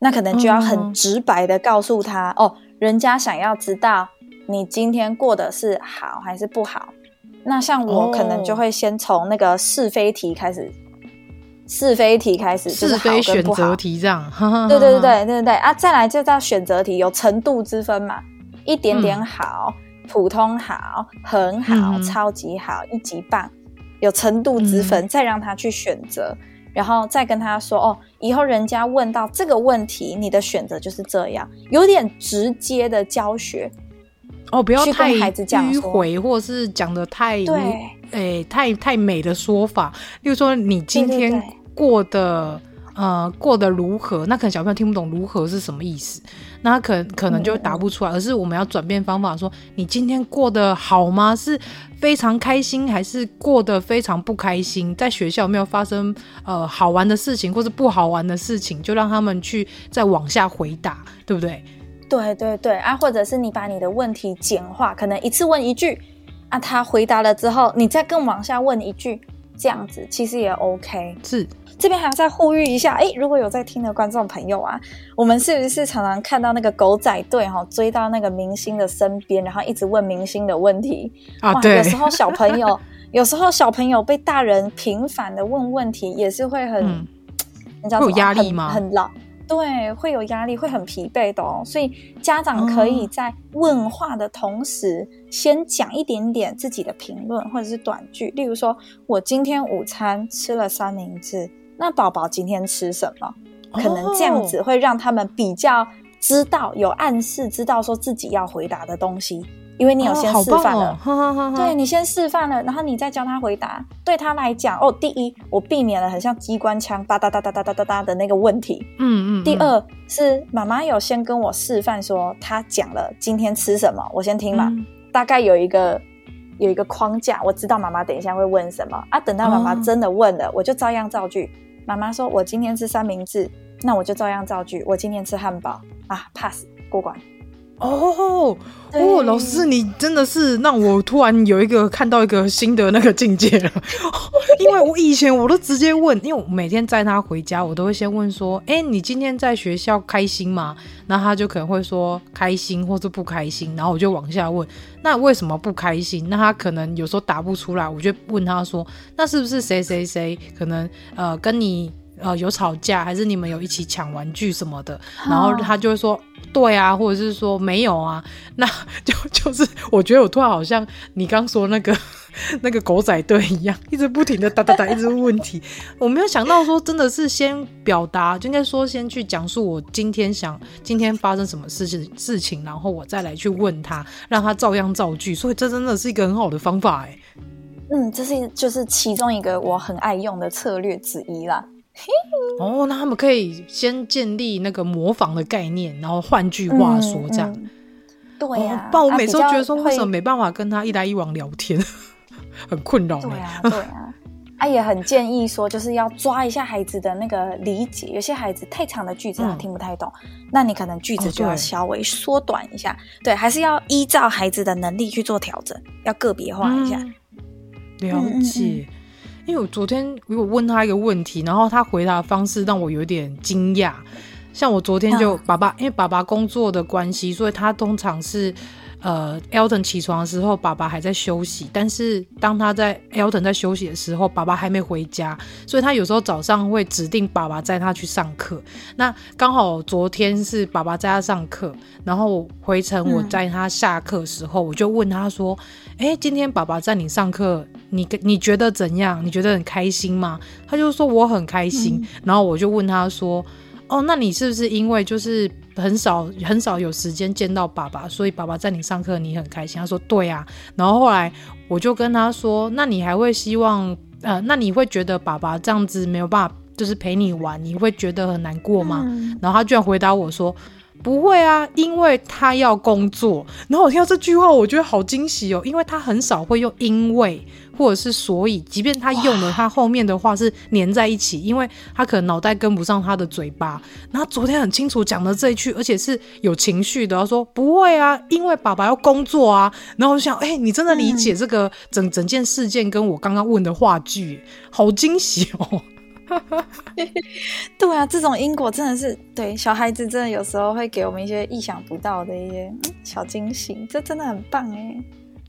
那可能就要很直白的告诉他、嗯、哦，人家想要知道你今天过得是好还是不好。那像我可能就会先从那个是非题开始，哦、是非题开始就是好跟不好，选择题这样。对对对对对对啊，再来就到选择题，有程度之分嘛，一点点好，嗯、普通好，很好，嗯、超级好，一级棒，有程度之分，嗯、再让他去选择。然后再跟他说哦，以后人家问到这个问题，你的选择就是这样，有点直接的教学哦，不要太迂回，或者是讲的太对，哎，太太美的说法。例如说，你今天过的呃过得如何？那可能小朋友听不懂“如何”是什么意思，那他可可能就答不出来。嗯、而是我们要转变方法说，说你今天过得好吗？是。非常开心还是过得非常不开心？在学校有没有发生呃好玩的事情，或是不好玩的事情？就让他们去再往下回答，对不对？对对对啊，或者是你把你的问题简化，可能一次问一句啊，他回答了之后，你再更往下问一句，这样子其实也 OK。是。这边还要再呼吁一下，哎，如果有在听的观众朋友啊，我们是不是常常看到那个狗仔队哈，追到那个明星的身边，然后一直问明星的问题啊？对，有时候小朋友，有时候小朋友被大人频繁的问问题，也是会很，嗯、你知道有压力吗？很，很老，对，会有压力，会很疲惫的哦。所以家长可以在问话的同时，嗯、先讲一点点自己的评论或者是短句，例如说我今天午餐吃了三明治。那宝宝今天吃什么？可能这样子会让他们比较知道有暗示知道说自己要回答的东西。因为你有先示范了对你先示范了然后你再教他回答。对他来讲哦第一我避免了很像机关枪哒哒哒哒哒哒哒哒的那个问题嗯嗯第二是妈妈有先跟我示范说他讲了今天吃什么我先听嘛大概有一个有一个框架我知道妈妈等一下会问什么。啊等到妈妈真的问了我就照样造句妈妈说我今天吃三明治，那我就照样造句。我今天吃汉堡啊，pass 过关。哦哦，老师，你真的是让我突然有一个看到一个新的那个境界了。因为我以前我都直接问，因为我每天载他回家，我都会先问说：“哎，你今天在学校开心吗？”那他就可能会说开心或是不开心，然后我就往下问：“那为什么不开心？”那他可能有时候答不出来，我就问他说：“那是不是谁谁谁可能呃跟你？”呃，有吵架还是你们有一起抢玩具什么的？然后他就会说，对啊，或者是说没有啊，那 就 就是我觉得我突然好像你刚说那个 那个狗仔队一样，一直不停的哒哒哒，一直问问题。我没有想到说真的是先表达，就应该说先去讲述我今天想今天发生什么事情事情，然后我再来去问他，让他照样造句。所以这真的是一个很好的方法哎。嗯，这是就是其中一个我很爱用的策略之一啦。哦，那他们可以先建立那个模仿的概念，然后换句话说这样。嗯嗯、对呀、啊，但、哦、我每次都觉得说，为什么没办法跟他一来一往聊天，很困扰。对啊，对啊，啊也很建议说，就是要抓一下孩子的那个理解。有些孩子太长的句子他听不太懂，嗯、那你可能句子就要稍微缩短一下。哦、对，对，还是要依照孩子的能力去做调整，要个别化一下。嗯、了解。因为我昨天我有问他一个问题，然后他回答的方式让我有点惊讶。像我昨天就爸爸，因为爸爸工作的关系，所以他通常是呃，Elton 起床的时候，爸爸还在休息。但是当他在 Elton 在休息的时候，爸爸还没回家，所以他有时候早上会指定爸爸载他去上课。那刚好昨天是爸爸载他上课，然后回程我载他下课的时候，我就问他说：“哎，今天爸爸载你上课？”你你觉得怎样？你觉得很开心吗？他就说我很开心，嗯、然后我就问他说：“哦，那你是不是因为就是很少很少有时间见到爸爸，所以爸爸在你上课你很开心？”他说：“对啊。”然后后来我就跟他说：“那你还会希望呃，那你会觉得爸爸这样子没有办法就是陪你玩，你会觉得很难过吗？”嗯、然后他居然回答我说。不会啊，因为他要工作。然后我听到这句话，我觉得好惊喜哦，因为他很少会用因为或者是所以，即便他用了，他后面的话是粘在一起，因为他可能脑袋跟不上他的嘴巴。然后昨天很清楚讲了这一句，而且是有情绪的，他说不会啊，因为爸爸要工作啊。然后我就想，哎，你真的理解这个整整件事件跟我刚刚问的话剧，好惊喜哦。对啊，这种因果真的是对小孩子，真的有时候会给我们一些意想不到的一些小惊喜，这真的很棒哎。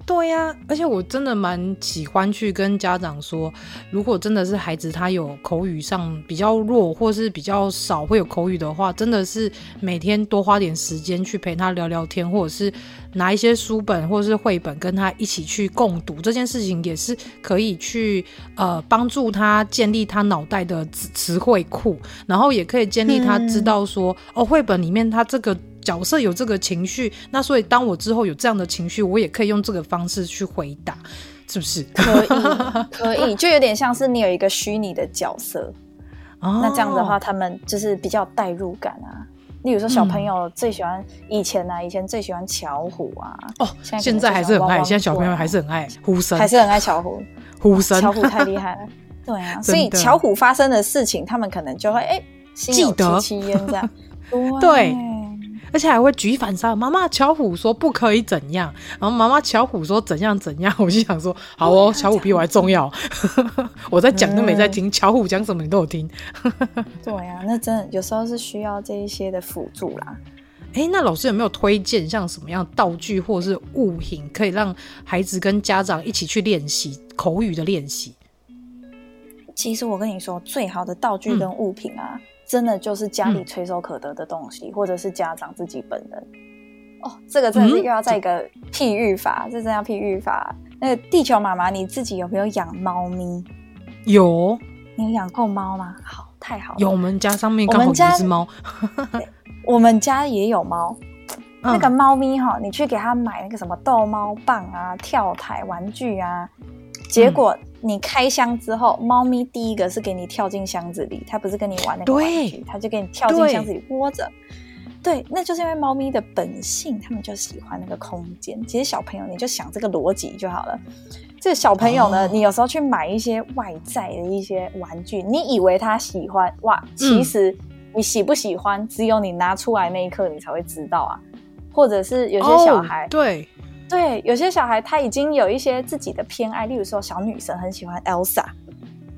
对呀、而且我真的蛮喜欢去跟家长说，如果真的是孩子他有口语上比较弱，或是比较少会有口语的话，真的是每天多花点时间去陪他聊聊天，或者是拿一些书本或者是绘本跟他一起去共读，这件事情也是可以去呃帮助他建立他脑袋的词词汇库，然后也可以建立他知道说、哦，绘本里面他这个。角色有这个情绪，那所以当我之后有这样的情绪，我也可以用这个方式去回答，是不是？可以，可以，就有点像是你有一个虚拟的角色，哦、那这样的话，他们就是比较代入感啊。例如说，小朋友最喜欢以前啊，以前最喜欢巧虎啊，哦，现在还是很爱，现在小朋友还是很爱虎神，还是很爱巧虎，虎神，巧虎太厉害了，对啊，所以巧虎发生的事情，他们可能就会哎，记得戚戚焉这样，对。而且还会举反杀，妈妈巧虎说不可以怎样，然后妈妈巧虎说怎样怎样，我就想说好哦，巧虎比我还重要，我在讲都没在听，巧虎讲什么你都有听。对啊，那真的有时候是需要这一些的辅助啦。哎，那老师有没有推荐像什么样道具或是物品，可以让孩子跟家长一起去练习口语的练习？其实我跟你说，最好的道具跟物品啊。嗯真的就是家里垂手可得的东西，嗯、或者是家长自己本人。哦，这个真的是又要再一个譬喻法，嗯、这真要譬喻法。那个地球妈妈，你自己有没有养猫咪？有，你有养过猫吗？好，太好了。有，我们家上面刚好有一只猫。我们家也有猫。嗯、那个猫咪哈，你去给它买那个什么逗猫棒啊、跳台玩具啊，结果。嗯你开箱之后，猫咪第一个是给你跳进箱子里，它不是跟你玩那个玩具，它就给你跳进箱子里窝着。对对，那就是因为猫咪的本性，他们就喜欢那个空间。其实小朋友，你就想这个逻辑就好了。这个小朋友呢，哦、你有时候去买一些外在的一些玩具，你以为他喜欢哇，其实你喜不喜欢，嗯、只有你拿出来那一刻，你才会知道啊。或者是有些小孩，哦、对对，有些小孩他已经有一些自己的偏爱，例如说小女生很喜欢 Elsa，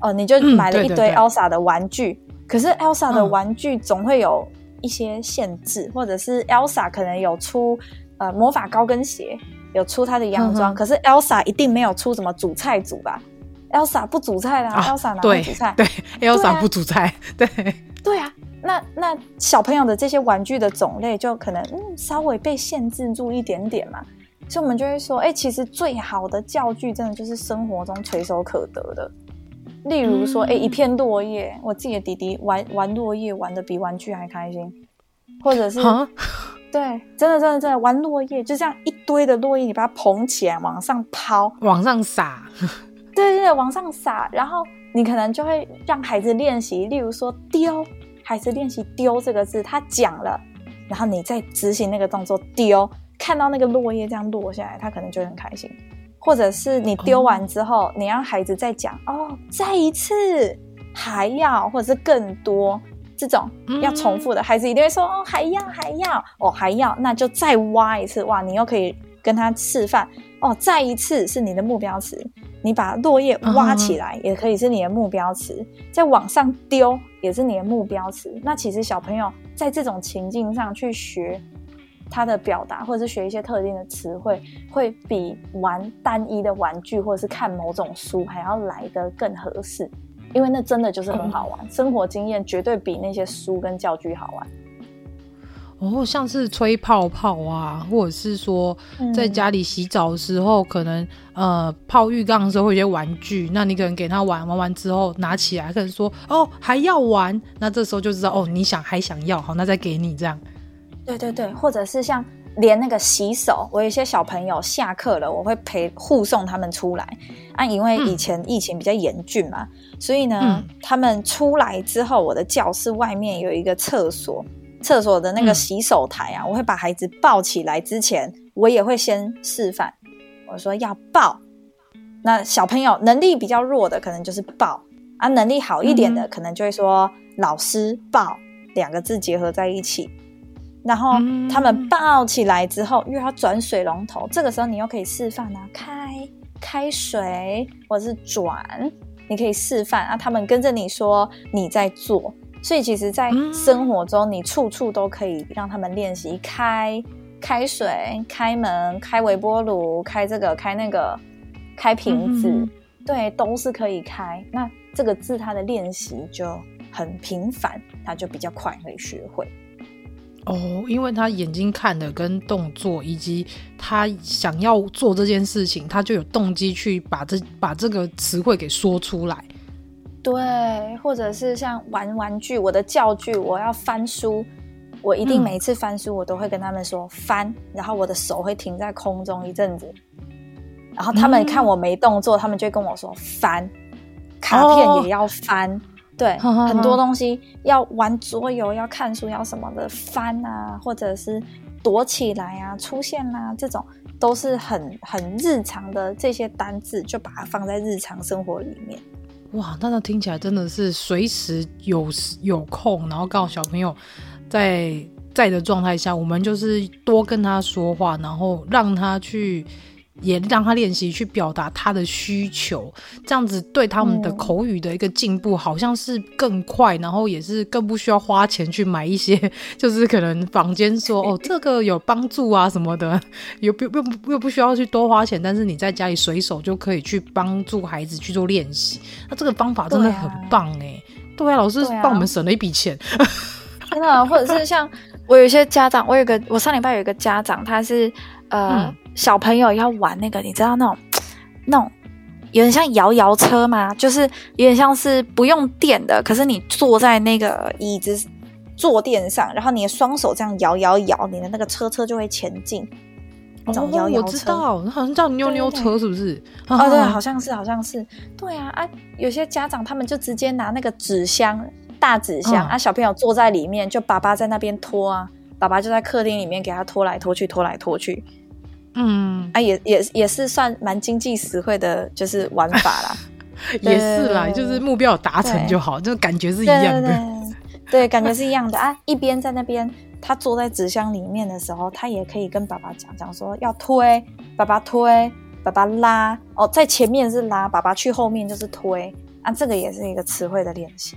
哦，你就买了一堆 Elsa 的玩具，嗯、对对对，可是 Elsa 的玩具总会有一些限制，嗯、或者是 Elsa 可能有出呃魔法高跟鞋。有出她的洋装，嗯、可是 Elsa 一定没有出什么主菜组吧？Elsa 不煮菜啦、啊、，Elsa 哪会煮菜？对，对，Elsa 不煮菜，对对啊。那那小朋友的这些玩具的种类就可能嗯稍微被限制住一点点嘛，所以我们就会说，哎、欸，其实最好的教具真的就是生活中垂手可得的，例如说，哎、一片落叶，我自己的弟弟玩玩落叶玩的比玩具还开心，或者是。对，真的真的真的玩落叶，就这样一堆的落叶，你把它捧起来往上抛，往上撒，对对对，往上撒，然后你可能就会让孩子练习，例如说丢，孩子练习丢这个字，他讲了，然后你再执行那个动作丢，看到那个落叶这样落下来，他可能就很开心，或者是你丢完之后，你让孩子再讲哦，再一次，还要，或者是更多。这种要重复的，孩子一定会说哦，还要还要哦，还要，那就再挖一次哇！你又可以跟他示范哦，再一次是你的目标词，你把落叶挖起来也可以是你的目标词，再往上丢也是你的目标词。那其实小朋友在这种情境上去学他的表达，或者是学一些特定的词汇，会比玩单一的玩具或者是看某种书还要来得更合适。因为那真的就是很好玩，嗯、生活经验绝对比那些书跟教具好玩。哦，像是吹泡泡啊，或者是说在家里洗澡的时候，嗯、可能呃泡浴缸的时候会有些玩具，那你可能给他玩，玩完之后拿起来，可能说哦还要玩，那这时候就知道哦你想还想要，好，那再给你这样。对对对，或者是像。连那个洗手，我有一些小朋友下课了，我会陪护送他们出来啊。因为以前疫情比较严峻嘛，嗯、所以呢，嗯、他们出来之后，我的教室外面有一个厕所，厕所的那个洗手台啊，嗯、我会把孩子抱起来之前，我也会先示范，我说要抱。那小朋友能力比较弱的，可能就是抱啊；能力好一点的，嗯、可能就会说老师抱两个字结合在一起。然后他们抱起来之后，又要转水龙头。这个时候你又可以示范啊，开开水，或者是转，你可以示范啊。他们跟着你说你在做，所以其实，在生活中你处处都可以让他们练习开开水、开门、开微波炉、开这个、开那个、开瓶子，嗯、对，都是可以开。那这个字它的练习就很频繁，它就比较快可以学会。哦，因为他眼睛看的跟动作，以及他想要做这件事情，他就有动机去把这把这个词汇给说出来。对，或者是像玩玩具，我的教具，我要翻书，我一定每次翻书，我都会跟他们说翻，嗯、然后我的手会停在空中一阵子，然后他们看我没动作，嗯、他们就会跟我说翻，卡片也要翻。哦对，很多东西要玩桌游，要看书，要什么的翻啊，或者是躲起来啊，出现啊，这种都是很很日常的这些单字，就把它放在日常生活里面。哇，那那听起来真的是随时有有空，然后告诉小朋友在在的状态下，我们就是多跟他说话，然后让他去。也让他练习去表达他的需求，这样子对他们的口语的一个进步，好像是更快，嗯、然后也是更不需要花钱去买一些，就是可能坊间说 哦这个有帮助啊什么的，又不又不又不需要去多花钱，但是你在家里随手就可以去帮助孩子去做练习，那这个方法真的很棒哎、欸，对啊，老师帮我们省了一笔钱，真的、啊，或者是像我有一些家长，我有个我上礼拜有一个家长，他是呃。嗯小朋友要玩那个，你知道那种 那种有点像摇摇车吗？就是有点像是不用电的，可是你坐在那个椅子坐垫上，然后你的双手这样摇摇摇，你的那个车车就会前进。哦摇摇车，我知道，好像叫扭扭车，是不是？哦，对，好像是，好像是。对啊，啊，有些家长他们就直接拿那个纸箱，大纸箱、嗯、啊，小朋友坐在里面，就爸爸在那边拖啊。爸爸就在客厅里面给他拖来拖去，拖来拖去。嗯，啊，也也也是算蛮经济实惠的，就是玩法啦。也是啦，就是目标有达成就好，就感觉是一样的。对，感觉是一样的啊。一边在那边，他坐在纸箱里面的时候，他也可以跟爸爸讲讲说要推，爸爸推，爸爸拉。哦，在前面是拉，爸爸去后面就是推啊。这个也是一个词汇的练习。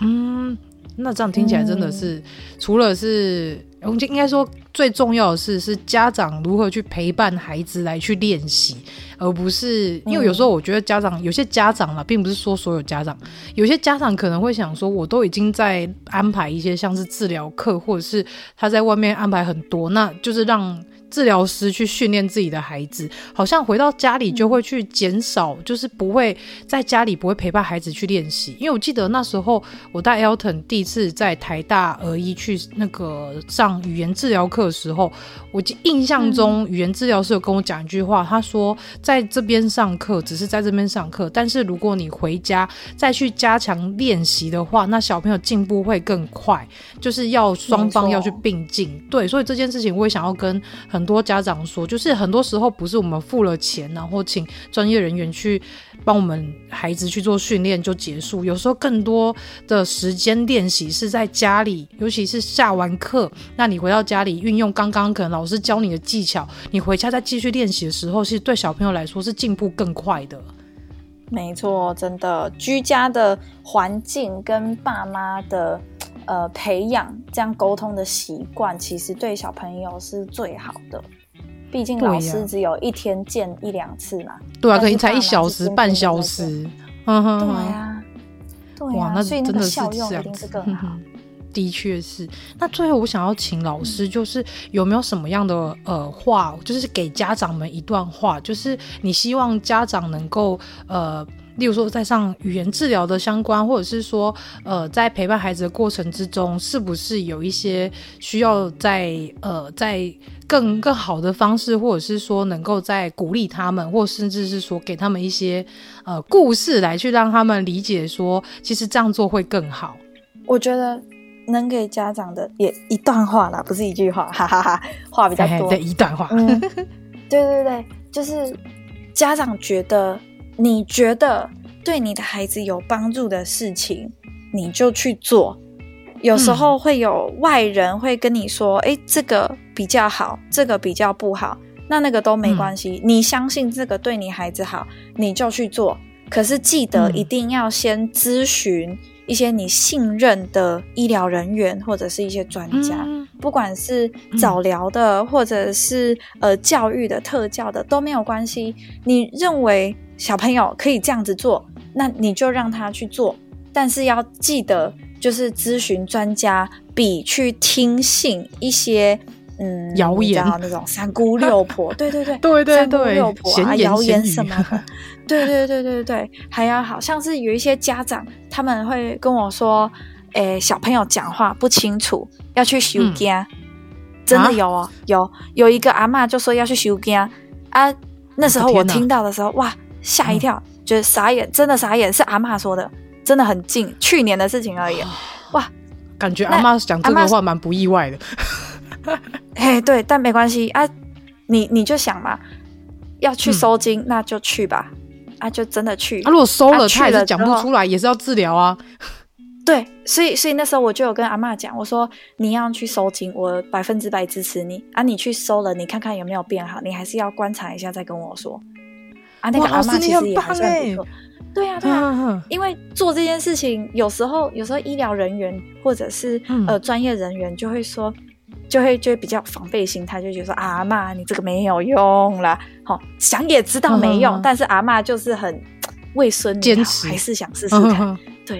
嗯，那这样听起来真的是，嗯、除了是。我们就应该说，最重要的是是家长如何去陪伴孩子来去练习，而不是因为有时候我觉得家长有些家长啦，并不是说所有家长，有些家长可能会想说，我都已经在安排一些像是治疗课，或者是他在外面安排很多，那就是让。治疗师去训练自己的孩子，好像回到家里就会去减少，就是不会在家里不会陪伴孩子去练习。因为我记得那时候我带 Elton 第一次在台大儿医去那个上语言治疗课的时候，我印象中语言治疗师有跟我讲一句话，他说在这边上课只是在这边上课，但是如果你回家再去加强练习的话，那小朋友进步会更快。就是要双方要去并进，对，所以这件事情我也想要跟。很多家长说，就是很多时候不是我们付了钱，然后请专业人员去帮我们孩子去做训练就结束。有时候更多的时间练习是在家里，尤其是下完课，那你回到家里运用刚刚可能老师教你的技巧，你回家再继续练习的时候，其实对小朋友来说是进步更快的。没错，真的，居家的环境跟爸妈的。呃，培养这样沟通的习惯，其实对小朋友是最好的。毕竟老师只有一天见一两次嘛。对啊，可能才一小时、半小时。嗯哼，对呀，对呀，那所以那个效用一定是更好。的确是。那最后我想要请老师，就是有没有什么样的呃话，就是给家长们一段话，就是你希望家长能够呃。例如说，在上语言治疗的相关，或者是说，呃，在陪伴孩子的过程之中，是不是有一些需要在呃，在更更好的方式，或者是说，能够在鼓励他们，或甚至是说，给他们一些呃故事来去让他们理解，说其实这样做会更好。我觉得能给家长的也一段话啦，不是一句话，哈哈哈，话比较多，对，一段话。嗯，对对对，就是家长觉得。你觉得对你的孩子有帮助的事情，你就去做。有时候会有外人会跟你说：“哎、嗯，这个比较好，这个比较不好。”那那个都没关系。嗯、你相信这个对你孩子好，你就去做。可是记得一定要先咨询一些你信任的医疗人员或者是一些专家，嗯、不管是早疗的或者是呃教育的特教的都没有关系。你认为？小朋友可以这样子做，那你就让他去做，但是要记得，就是咨询专家比去听信一些嗯谣言。那种三姑六婆，对对对对对对，三姑六婆啊谣言什么的，对对对对对，还要好像是有一些家长他们会跟我说，诶，小朋友讲话不清楚，要去收惊，嗯、真的有哦，啊、有有一个阿妈就说要去收惊。啊，那时候我听到的时候，哇！吓一跳，觉得、嗯、傻眼，真的傻眼，是阿妈说的，真的很近，去年的事情而已。哇，感觉阿妈讲这个话蛮不意外的。哎，对，但没关系啊，你你就想嘛，要去收金，嗯、那就去吧，啊，就真的去。啊，如果收了，他也是讲不出来，也是要治疗啊。对，所以所以那时候我就有跟阿妈讲，我说你要去收金，我百分之百支持你啊，你去收了，你看看有没有变好，你还是要观察一下再跟我说。啊，那个阿妈其实也还算不错。对啊，对啊，因为做这件事情，有时候有时候医疗人员或者是呃专业人员就会说，就会就会比较防备心态，就觉得说阿妈你这个没有用啦。好，想也知道没用，但是阿妈就是很为孙坚持，还是想试试看。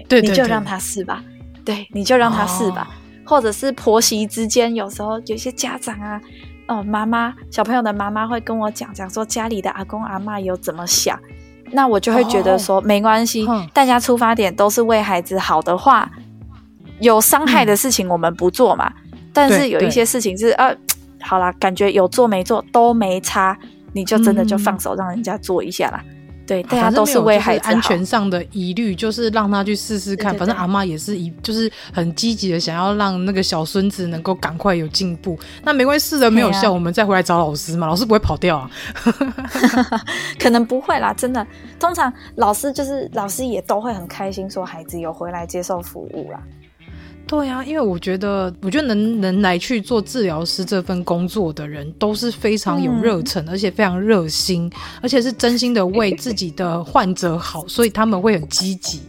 对，你就让他试吧。对，你就让他试吧。或者是婆媳之间，有时候有些家长啊。哦，妈妈，小朋友的妈妈会跟我讲讲说家里的阿公阿妈有怎么想，那我就会觉得说、哦、没关系，嗯、大家出发点都是为孩子好的话，有伤害的事情我们不做嘛。嗯、但是有一些事情是呃，好啦，感觉有做没做都没差，你就真的就放手让人家做一下啦。对，大家都是为孩子安全上的疑虑，就是让他去试试看。对对对，反正阿妈也是一，就是很积极的想要让那个小孙子能够赶快有进步。那没关系，试了没有效，啊，我们再回来找老师嘛。老师不会跑掉啊？可能不会啦，真的。通常老师就是老师也都会很开心，说孩子有回来接受服务啦。对啊，因为我觉得，我觉得能能来去做治疗师这份工作的人，都是非常有热忱，嗯、而且非常热心，而且是真心的为自己的患者好，所以他们会很积极。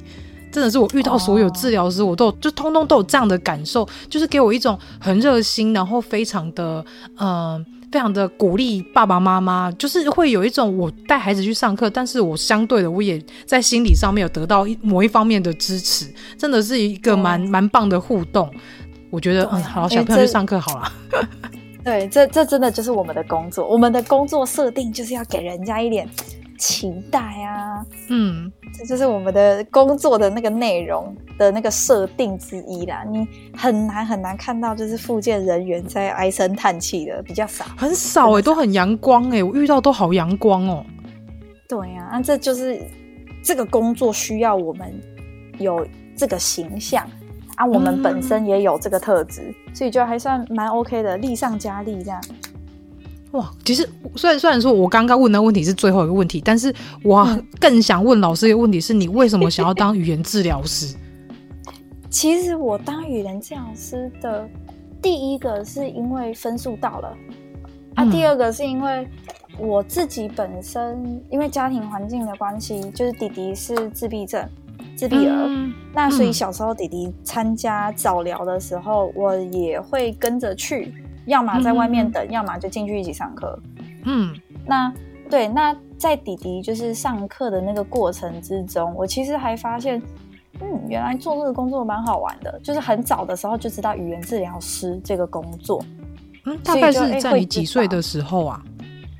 真的是我遇到所有治疗师，我都就通通都有这样的感受，就是给我一种很热心，然后非常的嗯。呃非常的鼓励爸爸妈妈，就是会有一种我带孩子去上课，但是我相对的我也在心理上面有得到一某一方面的支持，真的是一个蛮蛮棒的互动。我觉得嗯，好，小朋友去上课好了。对，这这真的就是我们的工作，我们的工作设定就是要给人家一点。期待啊，嗯，这就是我们的工作的那个内容的那个设定之一啦。你很难很难看到，就是复健人员在唉声叹气的比较少，很少哎、欸，都很阳光哎、欸，我遇到都好阳光哦。对呀、啊，那这就是这个工作需要我们有这个形象啊，我们本身也有这个特质、嗯，所以就还算蛮 OK 的，力上加力这样。哇，其实虽然虽然说我刚刚问的问题是最后一个问题，但是我更想问老师一个问题：是你为什么想要当语言治疗师？其实我当语言治疗师的第一个是因为分数到了、嗯、啊，第二个是因为我自己本身因为家庭环境的关系，就是弟弟是自闭症自闭儿、嗯，那所以小时候弟弟参加早疗的时候，我也会跟着去。要么在外面等，嗯、要么就进去一起上课。嗯，那对，那在弟弟就是上课的那个过程之中，我其实还发现，嗯，原来做这个工作蛮好玩的。就是很早的时候就知道语言治疗师这个工作。嗯，大概是在你几岁的时候啊？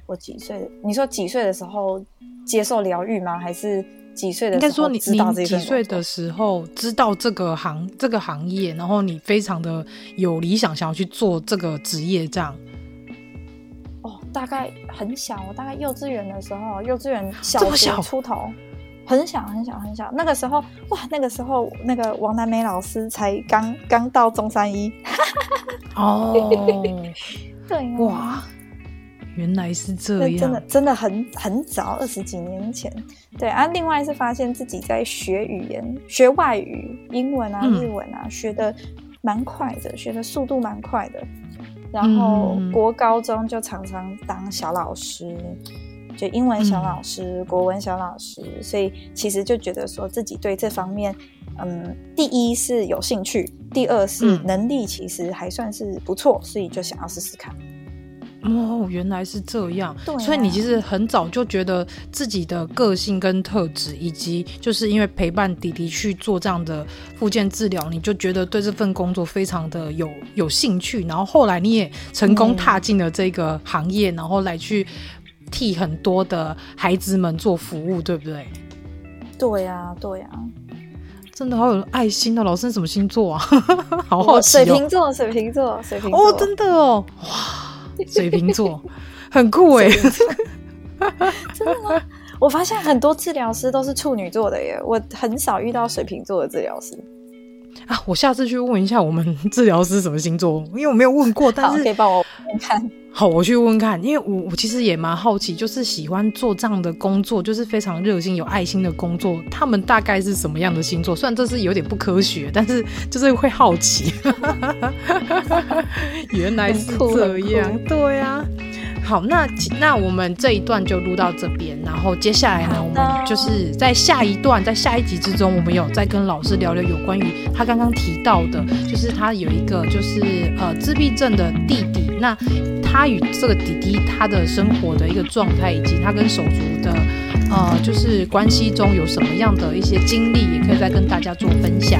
我几岁？你说几岁的时候接受疗愈吗？还是？几岁的应该说你你几岁的时候知道这个行这个行业，然后你非常的有理想，想要去做这个职业，这样。哦，大概很小，我大概幼稚园的时候，幼稚园小学出头，很小很小很小。那个时候哇，那个时候那个王南梅老师才刚刚到中山一。哦，对哇。原来是这样，真的真的很很早，二十几年前。对啊，另外是发现自己在学语言，学外语，英文啊、日文啊，嗯、学的蛮快的，学的速度蛮快的。然后国高中就常常当小老师，就英文小老师、嗯、国文小老师，所以其实就觉得说自己对这方面，嗯，第一是有兴趣，第二是能力其实还算是不错，所以就想要试试看。哦，原来是这样。对啊，所以你其实很早就觉得自己的个性跟特质，以及就是因为陪伴弟弟去做这样的复健治疗，你就觉得对这份工作非常的有有兴趣。然后后来你也成功踏进了这个行业，嗯，然后来去替很多的孩子们做服务，对不对？对呀，对呀，真的好有爱心哦！老师什么星座啊？好好奇哦。水瓶座，水瓶座，水瓶座。哦，真的哦，哇。水瓶座。很酷哎，真的吗？我发现很多治疗师都是处女座的耶，我很少遇到水瓶座的治疗师。啊。我下次去问一下我们 治疗师什么星座，因为我没有问过，但是可以帮我看。好，我去问问看，因为我我其实也蛮好奇，就是喜欢做这样的工作，就是非常热心、有爱心的工作，他们大概是什么样的星座？虽然这是有点不科学，但是就是会好奇。原来是这样，对呀、啊。好，那那我们这一段就录到这边，然后接下来呢，我们就是在下一段，在下一集之中，我们有再跟老师聊聊有关于他刚刚提到的，就是他有一个就是呃自闭症的弟弟，那他与这个弟弟他的生活的一个状态，以及他跟手足的呃就是关系中有什么样的一些经历，也可以再跟大家做分享。